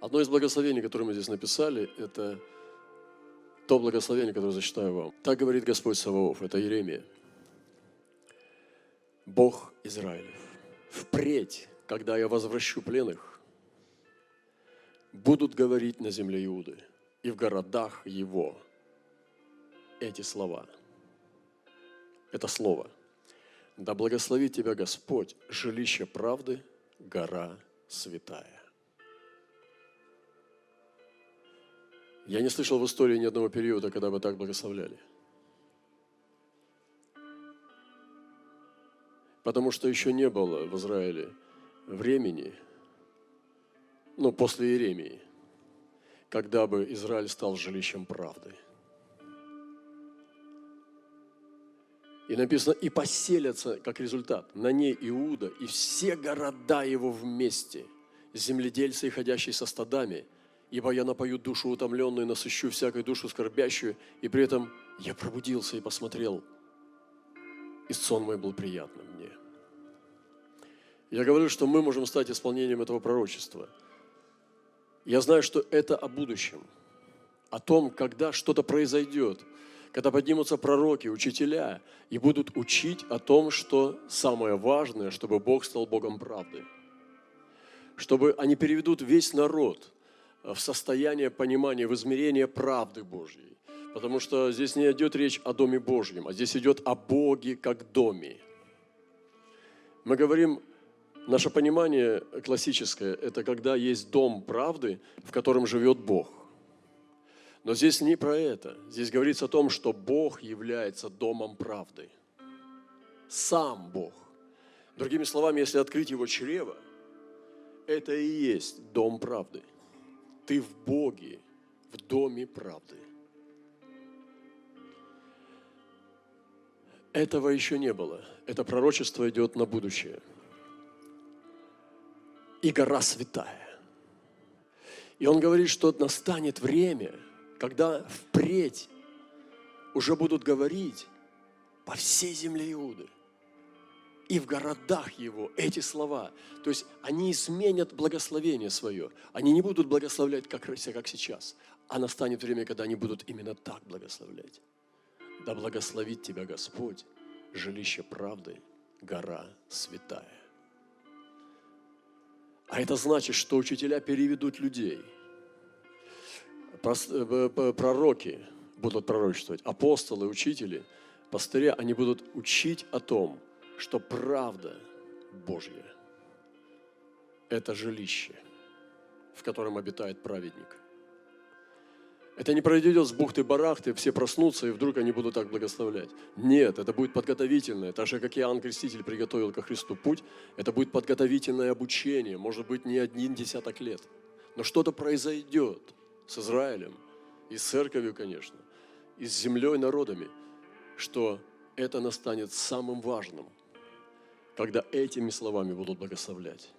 Одно из благословений, которое мы здесь написали, это то благословение, которое зачитаю вам. Так говорит Господь Саваоф, это Иеремия. Бог Израилев, впредь, когда я возвращу пленных, будут говорить на земле Иуды и в городах его эти слова. Это слово. Да благословит тебя Господь, жилище правды, гора святая. Я не слышал в истории ни одного периода, когда бы так благословляли. Потому что еще не было в Израиле времени, ну, после Иеремии, когда бы Израиль стал жилищем правды. И написано, и поселятся, как результат, на ней Иуда и все города его вместе, земледельцы, ходящие со стадами – ибо я напою душу утомленную, насыщу всякой душу скорбящую, и при этом я пробудился и посмотрел, и сон мой был приятным мне. Я говорю, что мы можем стать исполнением этого пророчества. Я знаю, что это о будущем, о том, когда что-то произойдет, когда поднимутся пророки, учителя и будут учить о том, что самое важное, чтобы Бог стал Богом правды. Чтобы они переведут весь народ – в состояние понимания, в измерение правды Божьей. Потому что здесь не идет речь о Доме Божьем, а здесь идет о Боге как доме. Мы говорим, наше понимание классическое, это когда есть дом правды, в котором живет Бог. Но здесь не про это. Здесь говорится о том, что Бог является домом правды. Сам Бог. Другими словами, если открыть его чрево, это и есть дом правды – ты в Боге, в доме правды. Этого еще не было. Это пророчество идет на будущее. И гора святая. И он говорит, что настанет время, когда впредь уже будут говорить по всей земле Иуды и в городах его эти слова. То есть они изменят благословение свое. Они не будут благословлять, как, как сейчас, а настанет время, когда они будут именно так благословлять. Да благословит тебя Господь, жилище правды, гора святая. А это значит, что учителя переведут людей. Э, пророки будут пророчествовать, апостолы, учители, пастыря, они будут учить о том, что правда Божья – это жилище, в котором обитает праведник. Это не произойдет с бухты-барахты, все проснутся, и вдруг они будут так благословлять. Нет, это будет подготовительное. Так же, как Иоанн Креститель приготовил ко Христу путь, это будет подготовительное обучение, может быть, не один десяток лет. Но что-то произойдет с Израилем и с церковью, конечно, и с землей, народами, что это настанет самым важным – когда этими словами будут благословлять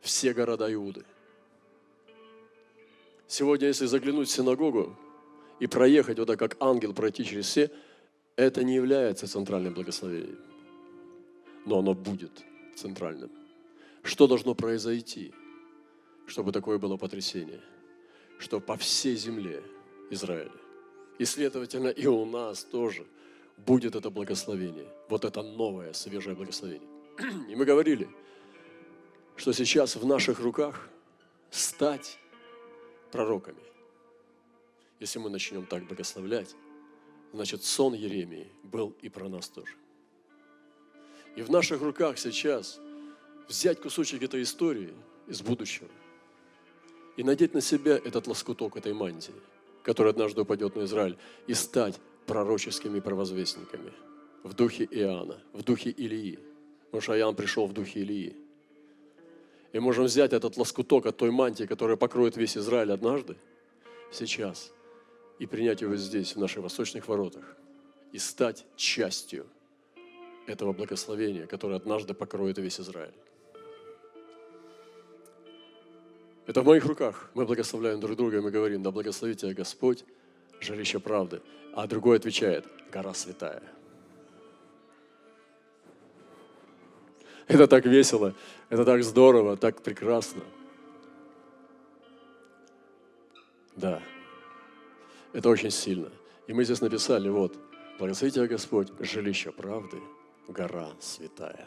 все города Иуды. Сегодня, если заглянуть в синагогу и проехать вот так, как ангел, пройти через все, это не является центральным благословением. Но оно будет центральным. Что должно произойти, чтобы такое было потрясение? Что по всей земле Израиля, и, следовательно, и у нас тоже будет это благословение. Вот это новое, свежее благословение. И мы говорили, что сейчас в наших руках стать пророками. Если мы начнем так благословлять, значит сон Еремии был и про нас тоже. И в наших руках сейчас взять кусочек этой истории из будущего и надеть на себя этот лоскуток этой мантии, который однажды упадет на Израиль, и стать пророческими провозвестниками в духе Иоанна, в духе Илии, Потому что Иоанн пришел в духе Илии. И можем взять этот лоскуток от той мантии, которая покроет весь Израиль однажды, сейчас, и принять его здесь, в наших восточных воротах, и стать частью этого благословения, которое однажды покроет весь Израиль. Это в моих руках. Мы благословляем друг друга, и мы говорим, да благословит тебя Господь, жилище правды. А другой отвечает, гора святая. Это так весело, это так здорово, так прекрасно. Да. Это очень сильно. И мы здесь написали, вот, благослови тебя Господь, жилище правды, гора святая.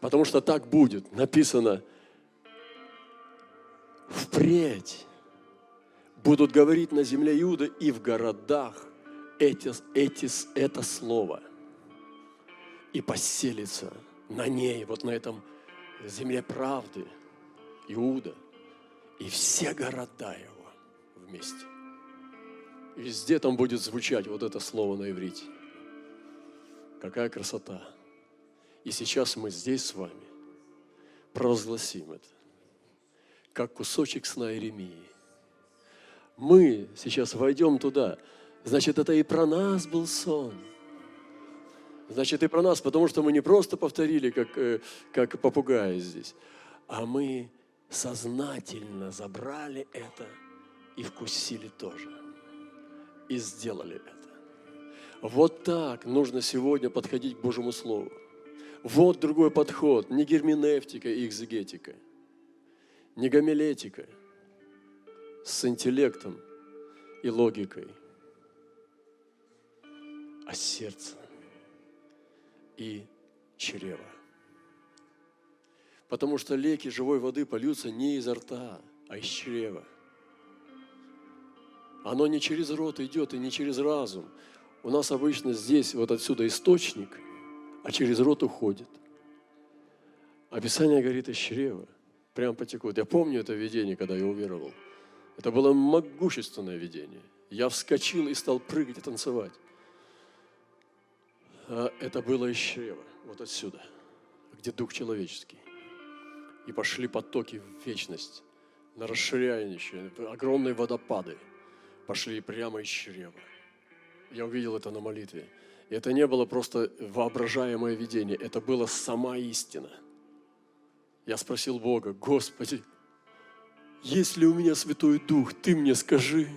Потому что так будет, написано, впредь будут говорить на земле Иуда и в городах эти, эти, это слово. И поселится на ней, вот на этом земле правды, Иуда, и все города его вместе. Везде там будет звучать вот это слово на иврите. Какая красота! И сейчас мы здесь с вами провозгласим это, как кусочек сна Иеремии. Мы сейчас войдем туда. Значит, это и про нас был сон. Значит, и про нас, потому что мы не просто повторили, как, э, как попугаи здесь, а мы сознательно забрали это и вкусили тоже. И сделали это. Вот так нужно сегодня подходить к Божьему Слову. Вот другой подход, не герменевтика и экзегетика, не гомилетика с интеллектом и логикой, а сердце и чрево. Потому что леки живой воды польются не изо рта, а из чрева. Оно не через рот идет и не через разум. У нас обычно здесь, вот отсюда источник, а через рот уходит. Описание говорит из чрева. Прям потекут. Я помню это видение, когда я уверовал. Это было могущественное видение. Я вскочил и стал прыгать и танцевать. А это было из чрева, вот отсюда, где дух человеческий и пошли потоки в вечность, на расширяющие, огромные водопады пошли прямо из чрева. Я увидел это на молитве. И это не было просто воображаемое видение, это была сама истина. Я спросил Бога, Господи, есть ли у меня Святой Дух, Ты мне скажи.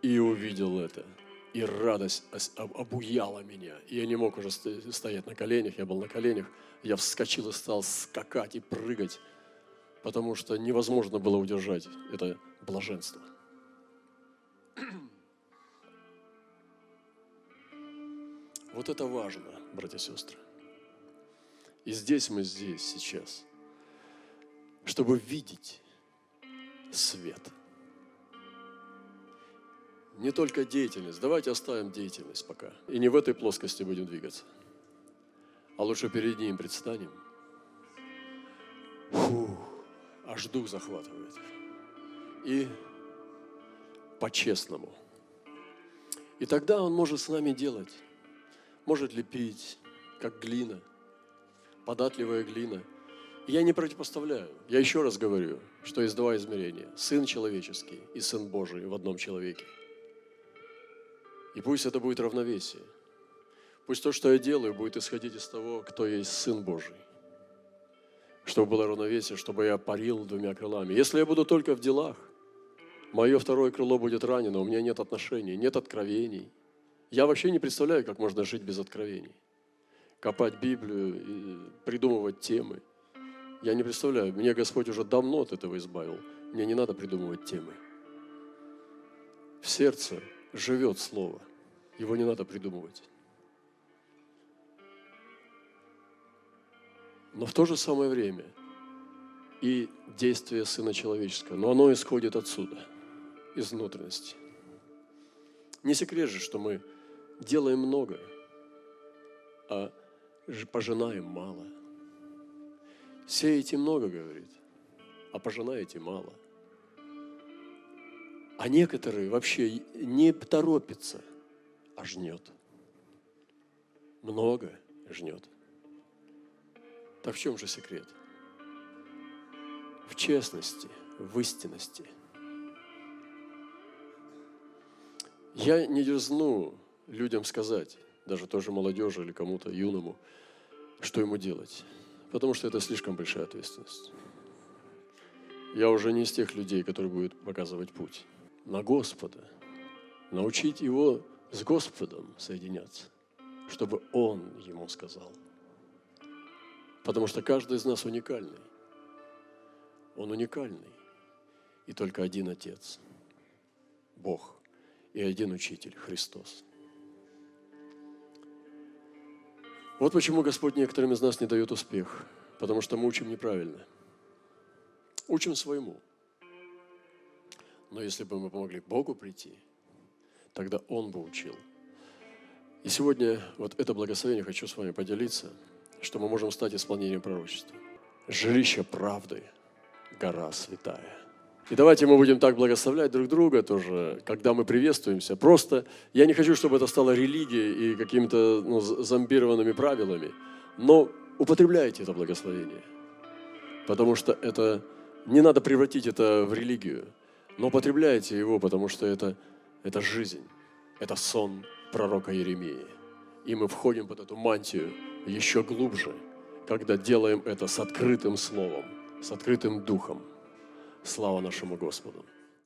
И увидел это – и радость обуяла меня. И я не мог уже стоять на коленях, я был на коленях. Я вскочил и стал скакать и прыгать, потому что невозможно было удержать это блаженство. Вот это важно, братья и сестры. И здесь мы здесь сейчас, чтобы видеть свет – не только деятельность. Давайте оставим деятельность пока. И не в этой плоскости будем двигаться. А лучше перед ним предстанем. Фу, аж дух захватывает. И по-честному. И тогда он может с нами делать. Может лепить, как глина, податливая глина. Я не противопоставляю. Я еще раз говорю, что есть два измерения. Сын человеческий и Сын Божий в одном человеке – и пусть это будет равновесие. Пусть то, что я делаю, будет исходить из того, кто есть Сын Божий. Чтобы было равновесие, чтобы я парил двумя крылами. Если я буду только в делах, мое второе крыло будет ранено, у меня нет отношений, нет откровений. Я вообще не представляю, как можно жить без откровений. Копать Библию, придумывать темы. Я не представляю, меня Господь уже давно от этого избавил. Мне не надо придумывать темы. В сердце живет Слово. Его не надо придумывать. Но в то же самое время и действие Сына Человеческого, но оно исходит отсюда, из внутренности. Не секрет же, что мы делаем много, а пожинаем мало. Сеете много, говорит, а пожинаете мало. А некоторые вообще не торопятся – а жнет. Много жнет. Так в чем же секрет? В честности, в истинности. Я не дерзну людям сказать, даже тоже молодежи или кому-то юному, что ему делать. Потому что это слишком большая ответственность. Я уже не из тех людей, которые будут показывать путь. На Господа. Научить его с Господом соединяться, чтобы Он ему сказал. Потому что каждый из нас уникальный. Он уникальный. и только один Отец, Бог, и один Учитель, Христос. Вот почему Господь некоторым из нас не дает успех, потому что мы учим неправильно. Учим своему. Но если бы мы помогли Богу прийти, тогда Он бы учил. И сегодня вот это благословение хочу с вами поделиться, что мы можем стать исполнением пророчества. Жилище правды, гора святая. И давайте мы будем так благословлять друг друга тоже, когда мы приветствуемся. Просто я не хочу, чтобы это стало религией и какими-то ну, зомбированными правилами, но употребляйте это благословение, потому что это не надо превратить это в религию, но употребляйте его, потому что это, это жизнь, это сон пророка Еремии. И мы входим под эту мантию еще глубже, когда делаем это с открытым словом, с открытым духом. Слава нашему Господу!